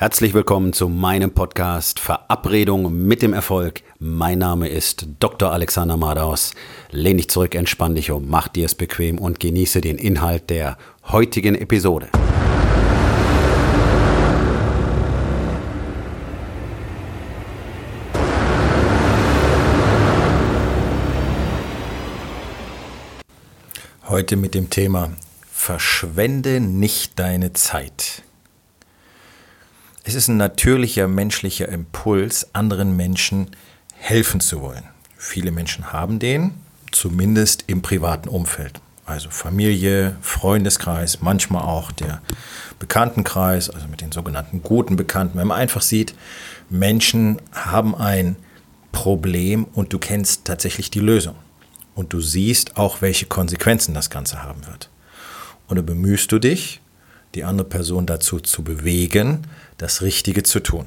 Herzlich willkommen zu meinem Podcast Verabredung mit dem Erfolg. Mein Name ist Dr. Alexander Madaus. Lehn dich zurück, entspann dich um, mach dir es bequem und genieße den Inhalt der heutigen Episode. Heute mit dem Thema Verschwende nicht deine Zeit. Es ist ein natürlicher menschlicher Impuls, anderen Menschen helfen zu wollen. Viele Menschen haben den, zumindest im privaten Umfeld. Also Familie, Freundeskreis, manchmal auch der Bekanntenkreis, also mit den sogenannten guten Bekannten. Wenn man einfach sieht, Menschen haben ein Problem und du kennst tatsächlich die Lösung. Und du siehst auch, welche Konsequenzen das Ganze haben wird. Und dann bemühst du dich, die andere Person dazu zu bewegen, das Richtige zu tun.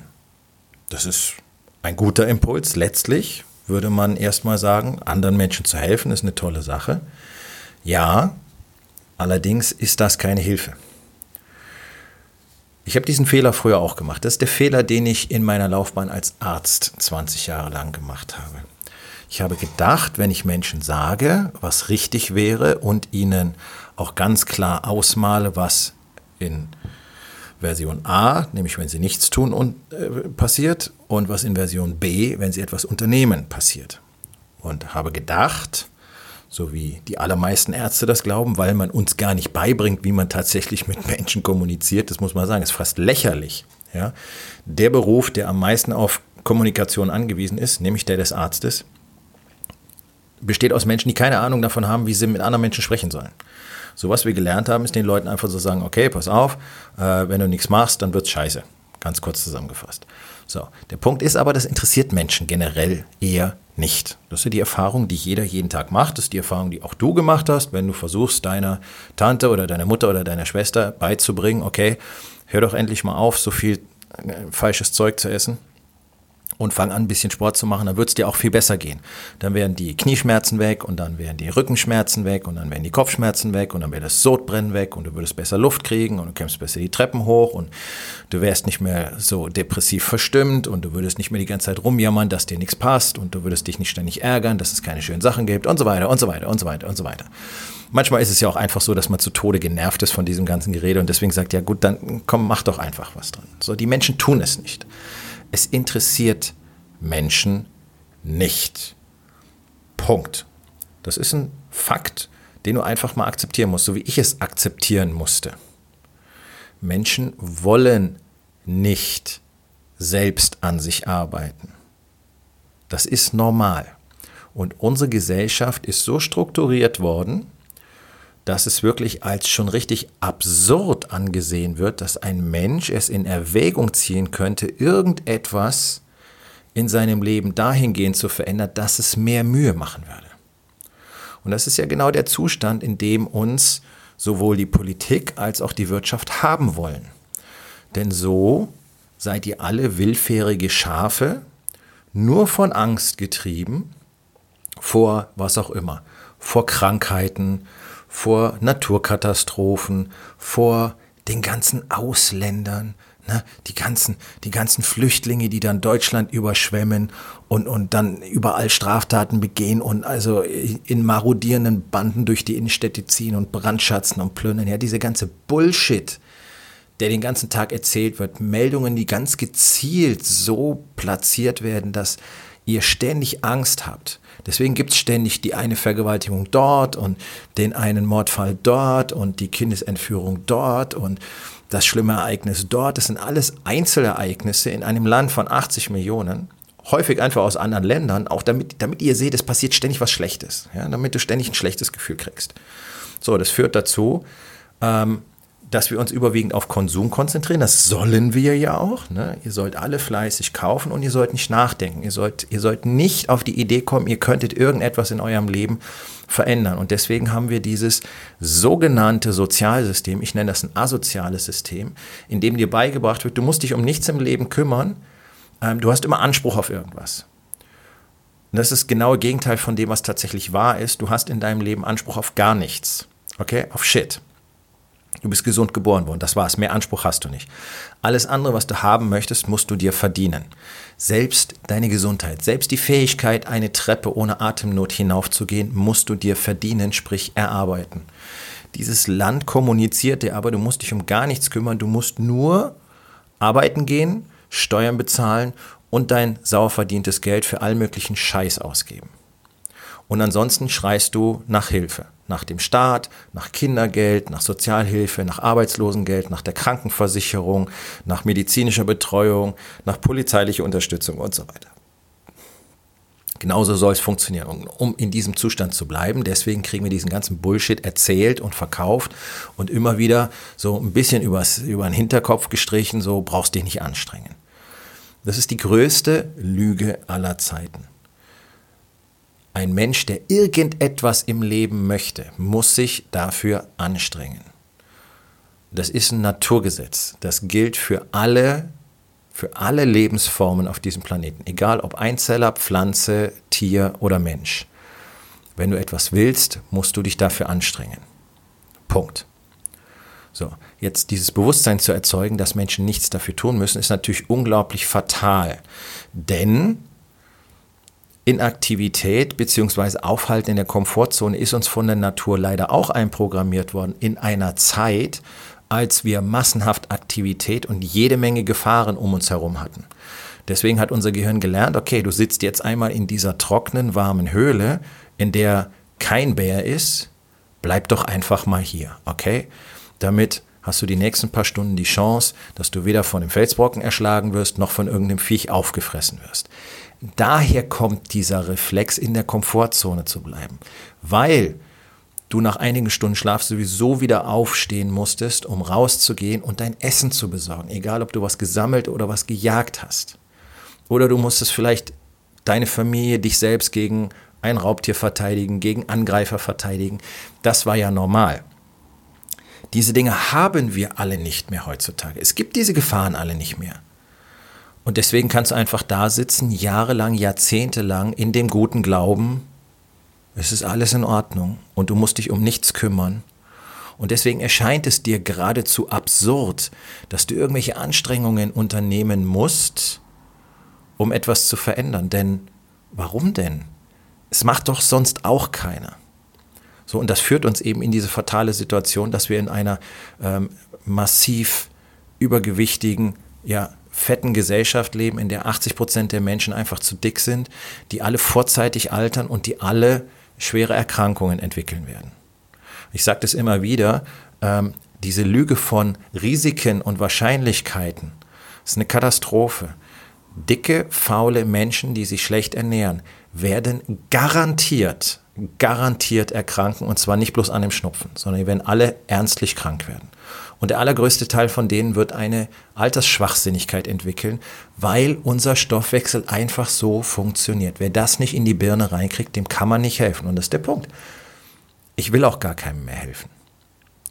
Das ist ein guter Impuls. Letztlich würde man erstmal sagen, anderen Menschen zu helfen, ist eine tolle Sache. Ja, allerdings ist das keine Hilfe. Ich habe diesen Fehler früher auch gemacht. Das ist der Fehler, den ich in meiner Laufbahn als Arzt 20 Jahre lang gemacht habe. Ich habe gedacht, wenn ich Menschen sage, was richtig wäre und ihnen auch ganz klar ausmale, was in Version A, nämlich wenn sie nichts tun und äh, passiert, und was in Version B, wenn sie etwas unternehmen, passiert. Und habe gedacht, so wie die allermeisten Ärzte das glauben, weil man uns gar nicht beibringt, wie man tatsächlich mit Menschen kommuniziert, das muss man sagen, ist fast lächerlich. Ja? Der Beruf, der am meisten auf Kommunikation angewiesen ist, nämlich der des Arztes, besteht aus Menschen, die keine Ahnung davon haben, wie sie mit anderen Menschen sprechen sollen. So was wir gelernt haben, ist den Leuten einfach so sagen, okay, pass auf, äh, wenn du nichts machst, dann wird's scheiße. Ganz kurz zusammengefasst. So, der Punkt ist aber, das interessiert Menschen generell eher nicht. Das ist die Erfahrung, die jeder jeden Tag macht. Das ist die Erfahrung, die auch du gemacht hast, wenn du versuchst, deiner Tante oder deiner Mutter oder deiner Schwester beizubringen, okay, hör doch endlich mal auf, so viel äh, falsches Zeug zu essen und fang an, ein bisschen Sport zu machen, dann wird es dir auch viel besser gehen. Dann wären die Knieschmerzen weg und dann wären die Rückenschmerzen weg und dann wären die Kopfschmerzen weg und dann wäre das Sodbrennen weg und du würdest besser Luft kriegen und du kämpfst besser die Treppen hoch und du wärst nicht mehr so depressiv verstimmt und du würdest nicht mehr die ganze Zeit rumjammern, dass dir nichts passt und du würdest dich nicht ständig ärgern, dass es keine schönen Sachen gibt und so weiter und so weiter und so weiter und so weiter. Manchmal ist es ja auch einfach so, dass man zu Tode genervt ist von diesem ganzen Gerede und deswegen sagt, ja gut, dann komm, mach doch einfach was dran. So, die Menschen tun es nicht. Es interessiert Menschen nicht. Punkt. Das ist ein Fakt, den du einfach mal akzeptieren musst, so wie ich es akzeptieren musste. Menschen wollen nicht selbst an sich arbeiten. Das ist normal. Und unsere Gesellschaft ist so strukturiert worden, dass es wirklich als schon richtig absurd angesehen wird, dass ein Mensch es in Erwägung ziehen könnte, irgendetwas in seinem Leben dahingehend zu verändern, dass es mehr Mühe machen würde. Und das ist ja genau der Zustand, in dem uns sowohl die Politik als auch die Wirtschaft haben wollen. Denn so seid ihr alle willfährige Schafe, nur von Angst getrieben vor was auch immer, vor Krankheiten, vor Naturkatastrophen, vor den ganzen Ausländern, ne? die, ganzen, die ganzen Flüchtlinge, die dann Deutschland überschwemmen und, und dann überall Straftaten begehen und also in marodierenden Banden durch die Innenstädte ziehen und brandschatzen und plündern. Ja, diese ganze Bullshit, der den ganzen Tag erzählt wird, Meldungen, die ganz gezielt so platziert werden, dass ihr ständig Angst habt. Deswegen gibt es ständig die eine Vergewaltigung dort und den einen Mordfall dort und die Kindesentführung dort und das schlimme Ereignis dort. Das sind alles Einzelereignisse in einem Land von 80 Millionen. Häufig einfach aus anderen Ländern, auch damit, damit ihr seht, es passiert ständig was Schlechtes, ja, damit du ständig ein schlechtes Gefühl kriegst. So, das führt dazu, ähm, dass wir uns überwiegend auf Konsum konzentrieren. Das sollen wir ja auch. Ne? Ihr sollt alle fleißig kaufen und ihr sollt nicht nachdenken. Ihr sollt, ihr sollt nicht auf die Idee kommen, ihr könntet irgendetwas in eurem Leben verändern. Und deswegen haben wir dieses sogenannte Sozialsystem, ich nenne das ein asoziales System, in dem dir beigebracht wird, du musst dich um nichts im Leben kümmern, ähm, du hast immer Anspruch auf irgendwas. Und das ist genau das Gegenteil von dem, was tatsächlich wahr ist. Du hast in deinem Leben Anspruch auf gar nichts. Okay? Auf Shit. Du bist gesund geboren worden, das war's. Mehr Anspruch hast du nicht. Alles andere, was du haben möchtest, musst du dir verdienen. Selbst deine Gesundheit, selbst die Fähigkeit, eine Treppe ohne Atemnot hinaufzugehen, musst du dir verdienen, sprich erarbeiten. Dieses Land kommuniziert dir aber, du musst dich um gar nichts kümmern, du musst nur arbeiten gehen, Steuern bezahlen und dein sauer verdientes Geld für all möglichen Scheiß ausgeben. Und ansonsten schreist du nach Hilfe. Nach dem Staat, nach Kindergeld, nach Sozialhilfe, nach Arbeitslosengeld, nach der Krankenversicherung, nach medizinischer Betreuung, nach polizeilicher Unterstützung und so weiter. Genauso soll es funktionieren. um in diesem Zustand zu bleiben, deswegen kriegen wir diesen ganzen Bullshit erzählt und verkauft und immer wieder so ein bisschen übers, über den Hinterkopf gestrichen, so brauchst dich nicht anstrengen. Das ist die größte Lüge aller Zeiten. Ein Mensch, der irgendetwas im Leben möchte, muss sich dafür anstrengen. Das ist ein Naturgesetz. Das gilt für alle, für alle Lebensformen auf diesem Planeten. Egal ob Einzeller, Pflanze, Tier oder Mensch. Wenn du etwas willst, musst du dich dafür anstrengen. Punkt. So, jetzt dieses Bewusstsein zu erzeugen, dass Menschen nichts dafür tun müssen, ist natürlich unglaublich fatal. Denn Inaktivität bzw. Aufhalten in der Komfortzone ist uns von der Natur leider auch einprogrammiert worden in einer Zeit, als wir massenhaft Aktivität und jede Menge Gefahren um uns herum hatten. Deswegen hat unser Gehirn gelernt, okay, du sitzt jetzt einmal in dieser trockenen, warmen Höhle, in der kein Bär ist, bleib doch einfach mal hier, okay? Damit hast du die nächsten paar Stunden die Chance, dass du weder von dem Felsbrocken erschlagen wirst, noch von irgendeinem Viech aufgefressen wirst daher kommt dieser Reflex, in der Komfortzone zu bleiben. Weil du nach einigen Stunden Schlaf sowieso wieder aufstehen musstest, um rauszugehen und dein Essen zu besorgen. Egal, ob du was gesammelt oder was gejagt hast. Oder du musstest vielleicht deine Familie, dich selbst gegen ein Raubtier verteidigen, gegen Angreifer verteidigen. Das war ja normal. Diese Dinge haben wir alle nicht mehr heutzutage. Es gibt diese Gefahren alle nicht mehr. Und deswegen kannst du einfach da sitzen, jahrelang, jahrzehntelang in dem guten Glauben, es ist alles in Ordnung und du musst dich um nichts kümmern. Und deswegen erscheint es dir geradezu absurd, dass du irgendwelche Anstrengungen unternehmen musst, um etwas zu verändern. Denn warum denn? Es macht doch sonst auch keiner. So, und das führt uns eben in diese fatale Situation, dass wir in einer ähm, massiv übergewichtigen, ja, fetten Gesellschaft leben, in der 80 Prozent der Menschen einfach zu dick sind, die alle vorzeitig altern und die alle schwere Erkrankungen entwickeln werden. Ich sage das immer wieder, ähm, diese Lüge von Risiken und Wahrscheinlichkeiten ist eine Katastrophe. Dicke, faule Menschen, die sich schlecht ernähren, werden garantiert, garantiert erkranken und zwar nicht bloß an dem Schnupfen, sondern die werden alle ernstlich krank werden. Und der allergrößte Teil von denen wird eine Altersschwachsinnigkeit entwickeln, weil unser Stoffwechsel einfach so funktioniert. Wer das nicht in die Birne reinkriegt, dem kann man nicht helfen. Und das ist der Punkt. Ich will auch gar keinem mehr helfen.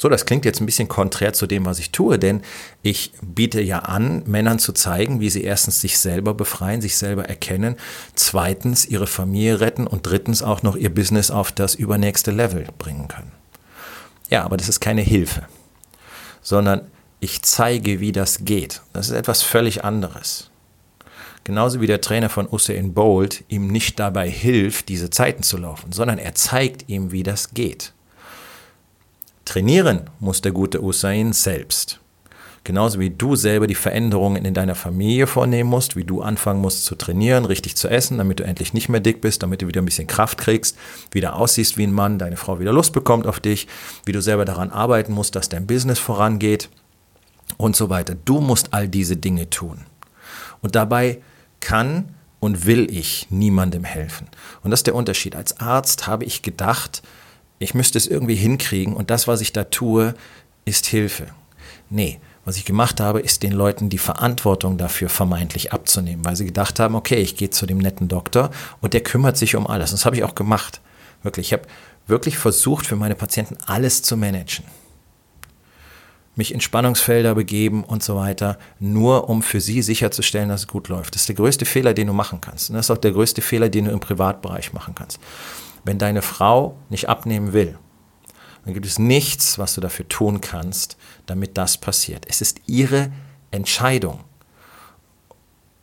So, das klingt jetzt ein bisschen konträr zu dem, was ich tue, denn ich biete ja an, Männern zu zeigen, wie sie erstens sich selber befreien, sich selber erkennen, zweitens ihre Familie retten und drittens auch noch ihr Business auf das übernächste Level bringen können. Ja, aber das ist keine Hilfe sondern ich zeige, wie das geht. Das ist etwas völlig anderes. Genauso wie der Trainer von Usain Bolt ihm nicht dabei hilft, diese Zeiten zu laufen, sondern er zeigt ihm, wie das geht. Trainieren muss der gute Usain selbst. Genauso wie du selber die Veränderungen in deiner Familie vornehmen musst, wie du anfangen musst zu trainieren, richtig zu essen, damit du endlich nicht mehr dick bist, damit du wieder ein bisschen Kraft kriegst, wieder aussiehst wie ein Mann, deine Frau wieder Lust bekommt auf dich, wie du selber daran arbeiten musst, dass dein Business vorangeht und so weiter. Du musst all diese Dinge tun. Und dabei kann und will ich niemandem helfen. Und das ist der Unterschied. Als Arzt habe ich gedacht, ich müsste es irgendwie hinkriegen und das, was ich da tue, ist Hilfe. Nee, was ich gemacht habe, ist den Leuten die Verantwortung dafür vermeintlich abzunehmen, weil sie gedacht haben, okay, ich gehe zu dem netten Doktor und der kümmert sich um alles. Das habe ich auch gemacht. Wirklich, ich habe wirklich versucht, für meine Patienten alles zu managen. Mich in Spannungsfelder begeben und so weiter, nur um für sie sicherzustellen, dass es gut läuft. Das ist der größte Fehler, den du machen kannst. Und das ist auch der größte Fehler, den du im Privatbereich machen kannst. Wenn deine Frau nicht abnehmen will, dann gibt es nichts, was du dafür tun kannst, damit das passiert. Es ist ihre Entscheidung.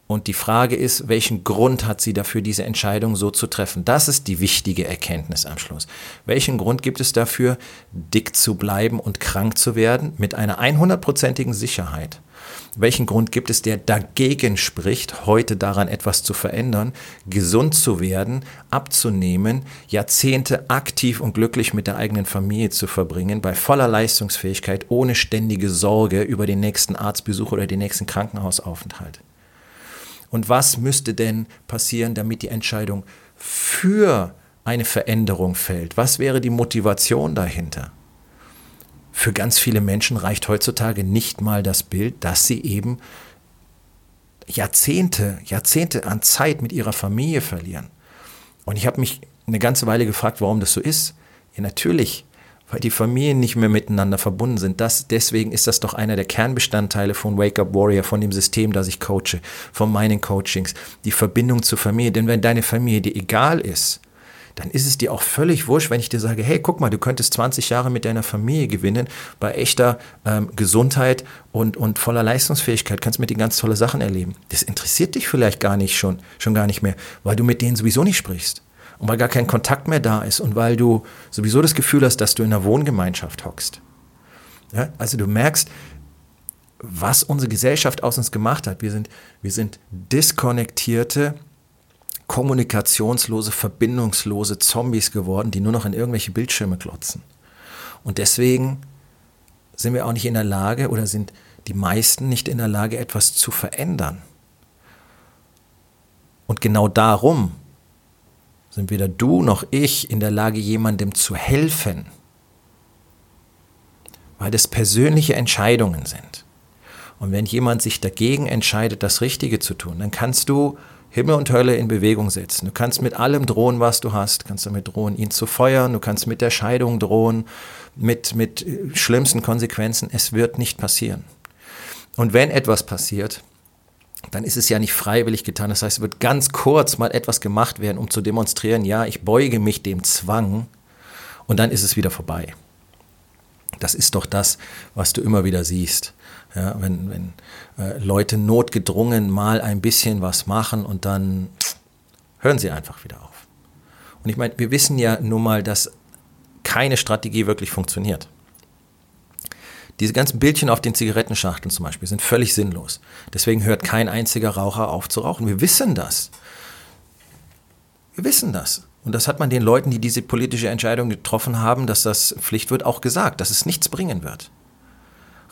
Und die Frage ist, welchen Grund hat sie dafür, diese Entscheidung so zu treffen? Das ist die wichtige Erkenntnis am Schluss. Welchen Grund gibt es dafür, dick zu bleiben und krank zu werden mit einer 100%igen Sicherheit? Welchen Grund gibt es, der dagegen spricht, heute daran etwas zu verändern, gesund zu werden, abzunehmen, Jahrzehnte aktiv und glücklich mit der eigenen Familie zu verbringen, bei voller Leistungsfähigkeit, ohne ständige Sorge über den nächsten Arztbesuch oder den nächsten Krankenhausaufenthalt? Und was müsste denn passieren, damit die Entscheidung für eine Veränderung fällt? Was wäre die Motivation dahinter? Für ganz viele Menschen reicht heutzutage nicht mal das Bild, dass sie eben Jahrzehnte, Jahrzehnte an Zeit mit ihrer Familie verlieren. Und ich habe mich eine ganze Weile gefragt, warum das so ist. Ja, natürlich weil die Familien nicht mehr miteinander verbunden sind. Das, deswegen ist das doch einer der Kernbestandteile von Wake Up Warrior, von dem System, das ich coache, von meinen Coachings, die Verbindung zur Familie. Denn wenn deine Familie dir egal ist, dann ist es dir auch völlig wurscht, wenn ich dir sage, hey, guck mal, du könntest 20 Jahre mit deiner Familie gewinnen, bei echter ähm, Gesundheit und, und voller Leistungsfähigkeit, kannst mit denen ganz tolle Sachen erleben. Das interessiert dich vielleicht gar nicht schon, schon gar nicht mehr, weil du mit denen sowieso nicht sprichst und weil gar kein Kontakt mehr da ist und weil du sowieso das Gefühl hast, dass du in einer Wohngemeinschaft hockst. Ja, also du merkst, was unsere Gesellschaft aus uns gemacht hat. Wir sind, wir sind diskonnektierte, kommunikationslose, verbindungslose Zombies geworden, die nur noch in irgendwelche Bildschirme klotzen. Und deswegen sind wir auch nicht in der Lage oder sind die meisten nicht in der Lage, etwas zu verändern. Und genau darum sind weder du noch ich in der Lage, jemandem zu helfen, weil das persönliche Entscheidungen sind. Und wenn jemand sich dagegen entscheidet, das Richtige zu tun, dann kannst du Himmel und Hölle in Bewegung setzen. Du kannst mit allem drohen, was du hast. Du kannst damit drohen, ihn zu feuern. Du kannst mit der Scheidung drohen, mit, mit schlimmsten Konsequenzen. Es wird nicht passieren. Und wenn etwas passiert, dann ist es ja nicht freiwillig getan. Das heißt, es wird ganz kurz mal etwas gemacht werden, um zu demonstrieren, ja, ich beuge mich dem Zwang und dann ist es wieder vorbei. Das ist doch das, was du immer wieder siehst. Ja, wenn wenn äh, Leute notgedrungen mal ein bisschen was machen und dann hören sie einfach wieder auf. Und ich meine, wir wissen ja nun mal, dass keine Strategie wirklich funktioniert. Diese ganzen Bildchen auf den Zigarettenschachteln zum Beispiel sind völlig sinnlos. Deswegen hört kein einziger Raucher auf zu rauchen. Wir wissen das. Wir wissen das. Und das hat man den Leuten, die diese politische Entscheidung getroffen haben, dass das Pflicht wird, auch gesagt, dass es nichts bringen wird.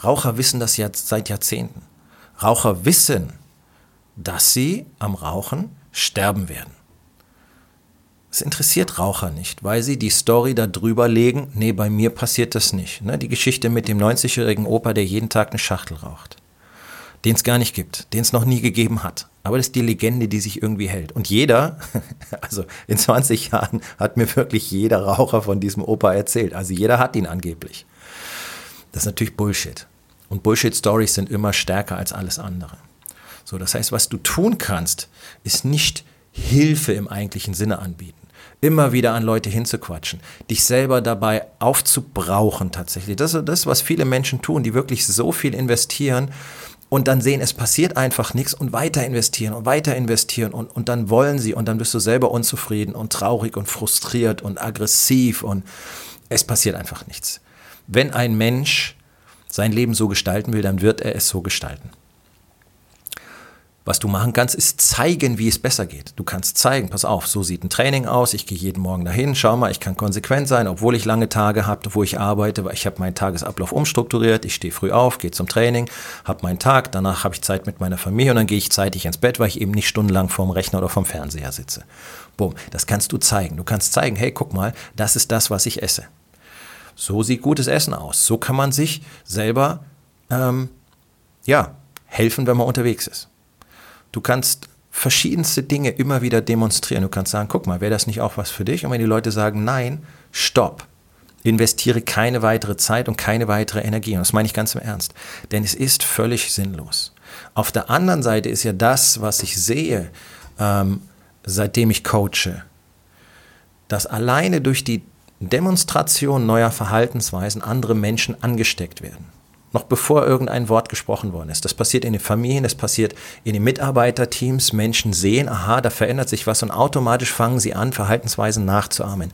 Raucher wissen das jetzt seit Jahrzehnten. Raucher wissen, dass sie am Rauchen sterben werden. Es interessiert Raucher nicht, weil sie die Story da drüber legen, nee, bei mir passiert das nicht. Ne? Die Geschichte mit dem 90-jährigen Opa, der jeden Tag eine Schachtel raucht. Den es gar nicht gibt, den es noch nie gegeben hat. Aber das ist die Legende, die sich irgendwie hält. Und jeder, also in 20 Jahren hat mir wirklich jeder Raucher von diesem Opa erzählt. Also jeder hat ihn angeblich. Das ist natürlich Bullshit. Und Bullshit-Stories sind immer stärker als alles andere. So, das heißt, was du tun kannst, ist nicht Hilfe im eigentlichen Sinne anbieten immer wieder an Leute hinzuquatschen, dich selber dabei aufzubrauchen tatsächlich. Das ist das, was viele Menschen tun, die wirklich so viel investieren und dann sehen, es passiert einfach nichts und weiter investieren und weiter investieren und, und dann wollen sie und dann bist du selber unzufrieden und traurig und frustriert und aggressiv und es passiert einfach nichts. Wenn ein Mensch sein Leben so gestalten will, dann wird er es so gestalten. Was du machen kannst, ist zeigen, wie es besser geht. Du kannst zeigen, pass auf, so sieht ein Training aus, ich gehe jeden Morgen dahin, schau mal, ich kann konsequent sein, obwohl ich lange Tage habe, wo ich arbeite, weil ich habe meinen Tagesablauf umstrukturiert, ich stehe früh auf, gehe zum Training, habe meinen Tag, danach habe ich Zeit mit meiner Familie und dann gehe ich zeitig ins Bett, weil ich eben nicht stundenlang vorm Rechner oder vom Fernseher sitze. Boom, das kannst du zeigen. Du kannst zeigen, hey, guck mal, das ist das, was ich esse. So sieht gutes Essen aus. So kann man sich selber, ähm, ja, helfen, wenn man unterwegs ist. Du kannst verschiedenste Dinge immer wieder demonstrieren. Du kannst sagen, guck mal, wäre das nicht auch was für dich? Und wenn die Leute sagen, nein, stopp. Investiere keine weitere Zeit und keine weitere Energie. Und das meine ich ganz im Ernst. Denn es ist völlig sinnlos. Auf der anderen Seite ist ja das, was ich sehe, ähm, seitdem ich coache, dass alleine durch die Demonstration neuer Verhaltensweisen andere Menschen angesteckt werden. Noch bevor irgendein Wort gesprochen worden ist. Das passiert in den Familien, das passiert in den Mitarbeiterteams. Menschen sehen, aha, da verändert sich was und automatisch fangen sie an, Verhaltensweisen nachzuahmen.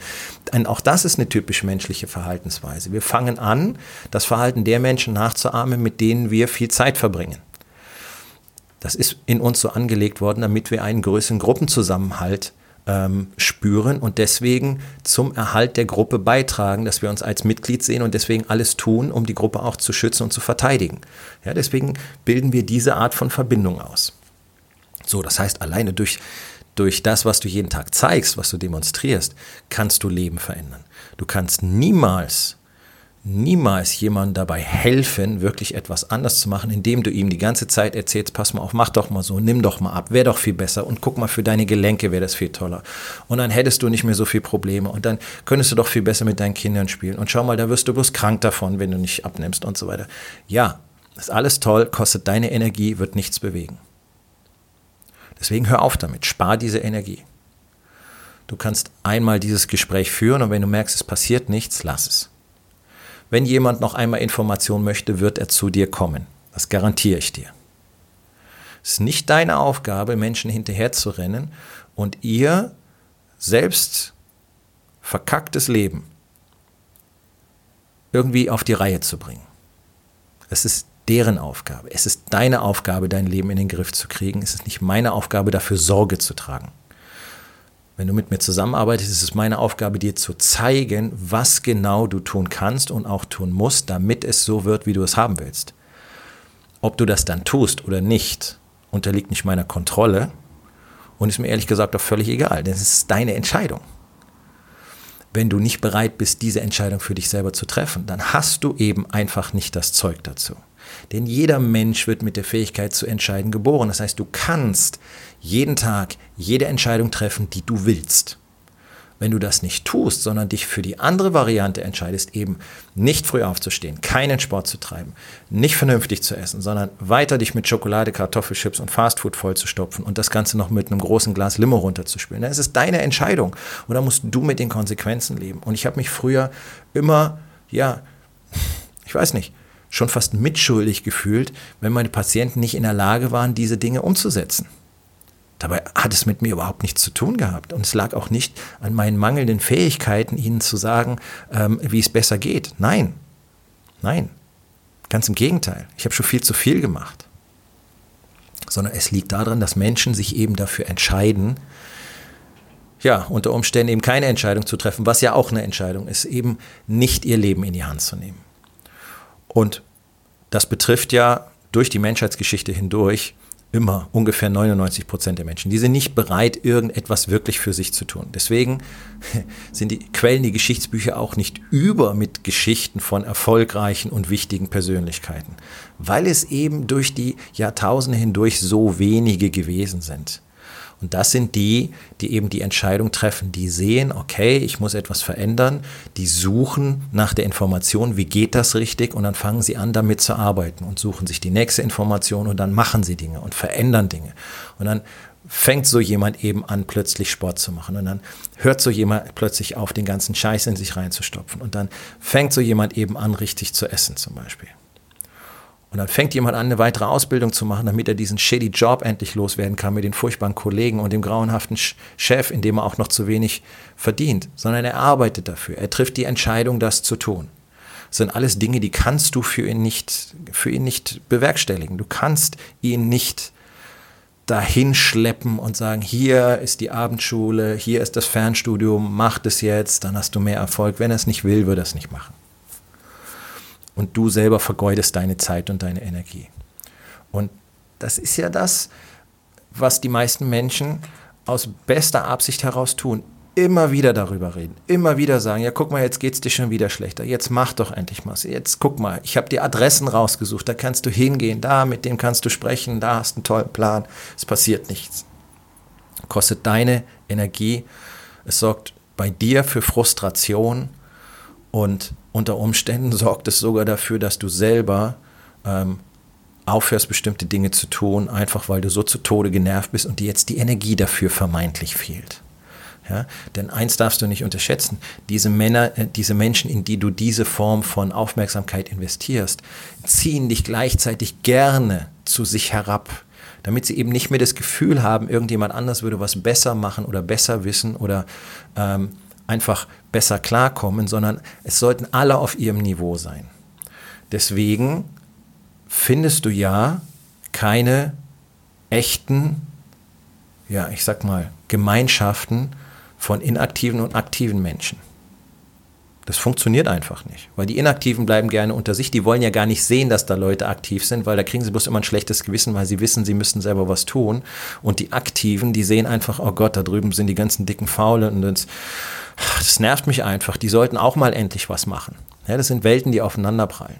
Und auch das ist eine typisch menschliche Verhaltensweise. Wir fangen an, das Verhalten der Menschen nachzuahmen, mit denen wir viel Zeit verbringen. Das ist in uns so angelegt worden, damit wir einen größeren Gruppenzusammenhalt ähm, spüren und deswegen zum Erhalt der Gruppe beitragen, dass wir uns als Mitglied sehen und deswegen alles tun, um die Gruppe auch zu schützen und zu verteidigen. Ja, deswegen bilden wir diese Art von Verbindung aus. So, das heißt, alleine durch, durch das, was du jeden Tag zeigst, was du demonstrierst, kannst du Leben verändern. Du kannst niemals niemals jemandem dabei helfen, wirklich etwas anders zu machen, indem du ihm die ganze Zeit erzählst, pass mal auf, mach doch mal so, nimm doch mal ab, wäre doch viel besser und guck mal, für deine Gelenke wäre das viel toller. Und dann hättest du nicht mehr so viele Probleme und dann könntest du doch viel besser mit deinen Kindern spielen. Und schau mal, da wirst du bloß krank davon, wenn du nicht abnimmst und so weiter. Ja, ist alles toll, kostet deine Energie, wird nichts bewegen. Deswegen hör auf damit, spar diese Energie. Du kannst einmal dieses Gespräch führen und wenn du merkst, es passiert nichts, lass es. Wenn jemand noch einmal Information möchte, wird er zu dir kommen. Das garantiere ich dir. Es ist nicht deine Aufgabe, Menschen hinterher zu rennen und ihr selbst verkacktes Leben irgendwie auf die Reihe zu bringen. Es ist deren Aufgabe. Es ist deine Aufgabe, dein Leben in den Griff zu kriegen. Es ist nicht meine Aufgabe, dafür Sorge zu tragen. Wenn du mit mir zusammenarbeitest, ist es meine Aufgabe, dir zu zeigen, was genau du tun kannst und auch tun musst, damit es so wird, wie du es haben willst. Ob du das dann tust oder nicht, unterliegt nicht meiner Kontrolle und ist mir ehrlich gesagt auch völlig egal, denn es ist deine Entscheidung. Wenn du nicht bereit bist, diese Entscheidung für dich selber zu treffen, dann hast du eben einfach nicht das Zeug dazu. Denn jeder Mensch wird mit der Fähigkeit zu entscheiden geboren. Das heißt, du kannst jeden Tag jede Entscheidung treffen, die du willst. Wenn du das nicht tust, sondern dich für die andere Variante entscheidest, eben nicht früh aufzustehen, keinen Sport zu treiben, nicht vernünftig zu essen, sondern weiter dich mit Schokolade, Kartoffelchips und Fastfood vollzustopfen und das Ganze noch mit einem großen Glas Limo runterzuspülen, dann ist es deine Entscheidung und da musst du mit den Konsequenzen leben. Und ich habe mich früher immer, ja, ich weiß nicht, schon fast mitschuldig gefühlt, wenn meine Patienten nicht in der Lage waren, diese Dinge umzusetzen. Dabei hat es mit mir überhaupt nichts zu tun gehabt. Und es lag auch nicht an meinen mangelnden Fähigkeiten, ihnen zu sagen, ähm, wie es besser geht. Nein, nein, ganz im Gegenteil. Ich habe schon viel zu viel gemacht. Sondern es liegt daran, dass Menschen sich eben dafür entscheiden, ja, unter Umständen eben keine Entscheidung zu treffen, was ja auch eine Entscheidung ist, eben nicht ihr Leben in die Hand zu nehmen. Und das betrifft ja durch die Menschheitsgeschichte hindurch immer ungefähr 99 Prozent der Menschen. Die sind nicht bereit, irgendetwas wirklich für sich zu tun. Deswegen sind die Quellen, die Geschichtsbücher auch nicht über mit Geschichten von erfolgreichen und wichtigen Persönlichkeiten, weil es eben durch die Jahrtausende hindurch so wenige gewesen sind. Und das sind die, die eben die Entscheidung treffen, die sehen, okay, ich muss etwas verändern, die suchen nach der Information, wie geht das richtig und dann fangen sie an, damit zu arbeiten und suchen sich die nächste Information und dann machen sie Dinge und verändern Dinge. Und dann fängt so jemand eben an, plötzlich Sport zu machen. Und dann hört so jemand plötzlich auf, den ganzen Scheiß in sich reinzustopfen. Und dann fängt so jemand eben an, richtig zu essen zum Beispiel. Und dann fängt jemand an, eine weitere Ausbildung zu machen, damit er diesen shitty Job endlich loswerden kann mit den furchtbaren Kollegen und dem grauenhaften Chef, in dem er auch noch zu wenig verdient, sondern er arbeitet dafür. Er trifft die Entscheidung, das zu tun. Das sind alles Dinge, die kannst du für ihn nicht, für ihn nicht bewerkstelligen. Du kannst ihn nicht dahin schleppen und sagen, hier ist die Abendschule, hier ist das Fernstudium, mach das jetzt, dann hast du mehr Erfolg. Wenn er es nicht will, wird er es nicht machen und du selber vergeudest deine Zeit und deine Energie. Und das ist ja das, was die meisten Menschen aus bester Absicht heraus tun. Immer wieder darüber reden, immer wieder sagen, ja guck mal, jetzt geht es dir schon wieder schlechter, jetzt mach doch endlich mal, jetzt guck mal, ich habe die Adressen rausgesucht, da kannst du hingehen, da mit dem kannst du sprechen, da hast einen tollen Plan, es passiert nichts. Kostet deine Energie, es sorgt bei dir für Frustration und unter Umständen sorgt es sogar dafür, dass du selber ähm, aufhörst, bestimmte Dinge zu tun, einfach weil du so zu Tode genervt bist und dir jetzt die Energie dafür vermeintlich fehlt. Ja? Denn eins darfst du nicht unterschätzen, diese Männer, äh, diese Menschen, in die du diese Form von Aufmerksamkeit investierst, ziehen dich gleichzeitig gerne zu sich herab, damit sie eben nicht mehr das Gefühl haben, irgendjemand anders würde was besser machen oder besser wissen oder ähm, einfach besser klarkommen, sondern es sollten alle auf ihrem Niveau sein. Deswegen findest du ja keine echten, ja, ich sag mal, Gemeinschaften von inaktiven und aktiven Menschen. Das funktioniert einfach nicht, weil die Inaktiven bleiben gerne unter sich. Die wollen ja gar nicht sehen, dass da Leute aktiv sind, weil da kriegen sie bloß immer ein schlechtes Gewissen, weil sie wissen, sie müssten selber was tun. Und die Aktiven, die sehen einfach, oh Gott, da drüben sind die ganzen dicken Faulen und das, das nervt mich einfach. Die sollten auch mal endlich was machen. Ja, das sind Welten, die aufeinanderprallen.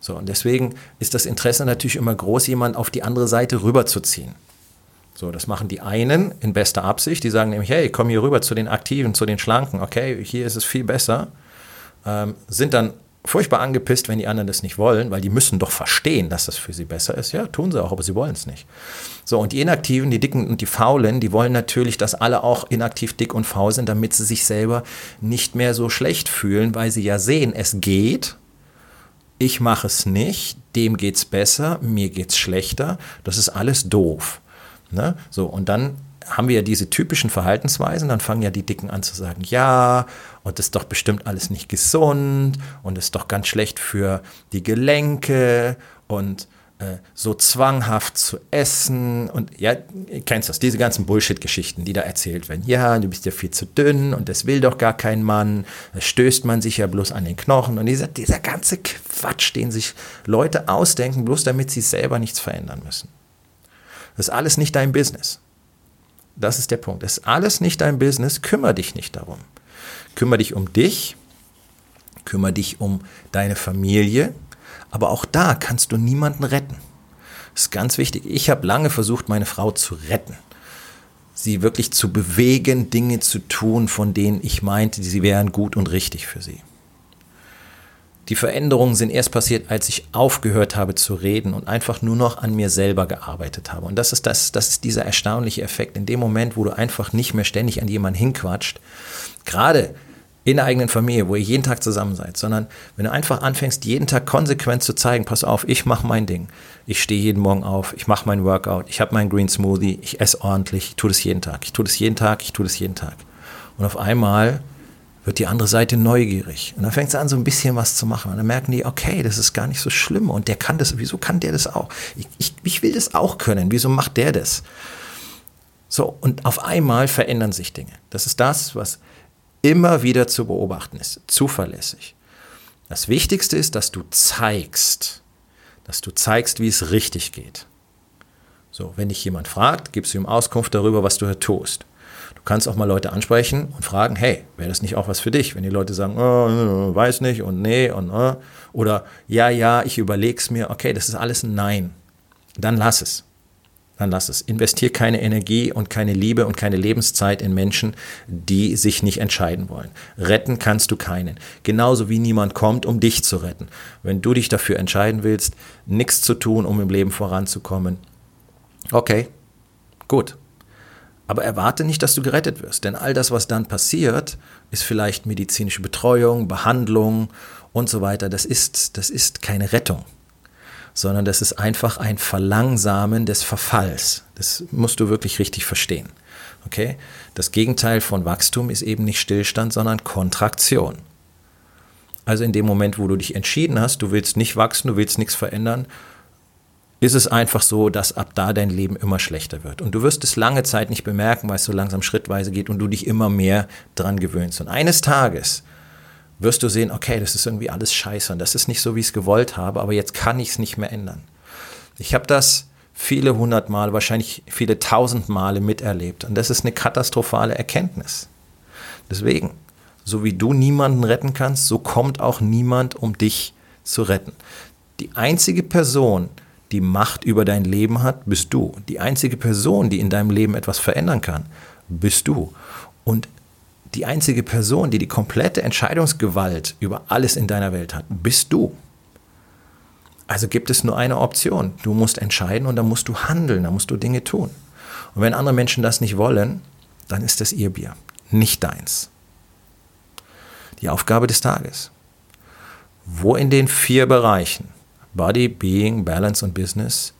So, und deswegen ist das Interesse natürlich immer groß, jemanden auf die andere Seite rüberzuziehen. So, das machen die einen in bester Absicht, die sagen nämlich, hey, komm hier rüber zu den Aktiven, zu den Schlanken, okay, hier ist es viel besser, ähm, sind dann furchtbar angepisst, wenn die anderen das nicht wollen, weil die müssen doch verstehen, dass das für sie besser ist. Ja, tun sie auch, aber sie wollen es nicht. So, und die Inaktiven, die Dicken und die Faulen, die wollen natürlich, dass alle auch inaktiv dick und faul sind, damit sie sich selber nicht mehr so schlecht fühlen, weil sie ja sehen, es geht, ich mache es nicht, dem geht's besser, mir geht's schlechter, das ist alles doof. Ne? So, und dann haben wir ja diese typischen Verhaltensweisen, dann fangen ja die Dicken an zu sagen, ja, und das ist doch bestimmt alles nicht gesund und ist doch ganz schlecht für die Gelenke und äh, so zwanghaft zu essen und ja, kennst das, diese ganzen Bullshit-Geschichten, die da erzählt werden. Ja, du bist ja viel zu dünn und das will doch gar kein Mann, da stößt man sich ja bloß an den Knochen und dieser, dieser ganze Quatsch, den sich Leute ausdenken, bloß damit sie selber nichts verändern müssen. Das ist alles nicht dein Business. Das ist der Punkt. Das ist alles nicht dein Business, kümmere dich nicht darum. Kümmere dich um dich, kümmere dich um deine Familie, aber auch da kannst du niemanden retten. Das ist ganz wichtig. Ich habe lange versucht, meine Frau zu retten. Sie wirklich zu bewegen, Dinge zu tun, von denen ich meinte, sie wären gut und richtig für sie. Die Veränderungen sind erst passiert, als ich aufgehört habe zu reden und einfach nur noch an mir selber gearbeitet habe. Und das ist, das, das ist dieser erstaunliche Effekt. In dem Moment, wo du einfach nicht mehr ständig an jemanden hinquatscht, gerade in der eigenen Familie, wo ihr jeden Tag zusammen seid, sondern wenn du einfach anfängst, jeden Tag konsequent zu zeigen, pass auf, ich mache mein Ding. Ich stehe jeden Morgen auf, ich mache mein Workout, ich habe meinen Green Smoothie, ich esse ordentlich, ich tue das jeden Tag, ich tue das jeden Tag, ich tue das jeden Tag. Und auf einmal wird die andere Seite neugierig. Und dann fängt sie an, so ein bisschen was zu machen. Und dann merken die, okay, das ist gar nicht so schlimm. Und der kann das, wieso kann der das auch? Ich, ich, ich will das auch können. Wieso macht der das? So, und auf einmal verändern sich Dinge. Das ist das, was immer wieder zu beobachten ist, zuverlässig. Das Wichtigste ist, dass du zeigst, dass du zeigst, wie es richtig geht. So, wenn dich jemand fragt, gibst du ihm Auskunft darüber, was du hier tust. Kannst auch mal Leute ansprechen und fragen, hey, wäre das nicht auch was für dich? Wenn die Leute sagen, oh, weiß nicht und nee und oh, oder ja, ja, ich überleg's mir, okay, das ist alles ein Nein. Dann lass es dann lass es. Investier keine Energie und keine Liebe und keine Lebenszeit in Menschen, die sich nicht entscheiden wollen. Retten kannst du keinen. Genauso wie niemand kommt, um dich zu retten. Wenn du dich dafür entscheiden willst, nichts zu tun, um im Leben voranzukommen, okay, gut. Aber erwarte nicht, dass du gerettet wirst, denn all das, was dann passiert, ist vielleicht medizinische Betreuung, Behandlung und so weiter. Das ist, das ist keine Rettung sondern das ist einfach ein Verlangsamen des Verfalls. Das musst du wirklich richtig verstehen. Okay? Das Gegenteil von Wachstum ist eben nicht Stillstand, sondern Kontraktion. Also in dem Moment, wo du dich entschieden hast, du willst nicht wachsen, du willst nichts verändern, ist es einfach so, dass ab da dein Leben immer schlechter wird. Und du wirst es lange Zeit nicht bemerken, weil es so langsam schrittweise geht und du dich immer mehr dran gewöhnst. Und eines Tages wirst du sehen, okay, das ist irgendwie alles scheiße und das ist nicht so, wie ich es gewollt habe, aber jetzt kann ich es nicht mehr ändern. Ich habe das viele hundert Mal, wahrscheinlich viele tausend Male miterlebt und das ist eine katastrophale Erkenntnis. Deswegen, so wie du niemanden retten kannst, so kommt auch niemand, um dich zu retten. Die einzige Person, die Macht über dein Leben hat, bist du. Die einzige Person, die in deinem Leben etwas verändern kann, bist du. Und die einzige Person, die die komplette Entscheidungsgewalt über alles in deiner Welt hat, bist du. Also gibt es nur eine Option. Du musst entscheiden und dann musst du handeln, dann musst du Dinge tun. Und wenn andere Menschen das nicht wollen, dann ist das ihr Bier. nicht deins. Die Aufgabe des Tages. Wo in den vier Bereichen Body, Being, Balance und Business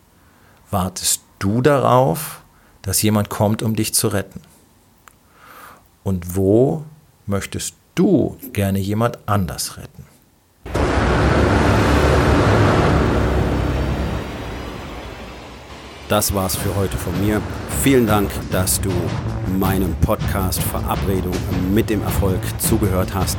wartest du darauf, dass jemand kommt, um dich zu retten? Und wo möchtest du gerne jemand anders retten? Das war's für heute von mir. Vielen Dank, dass du meinem Podcast Verabredung mit dem Erfolg zugehört hast.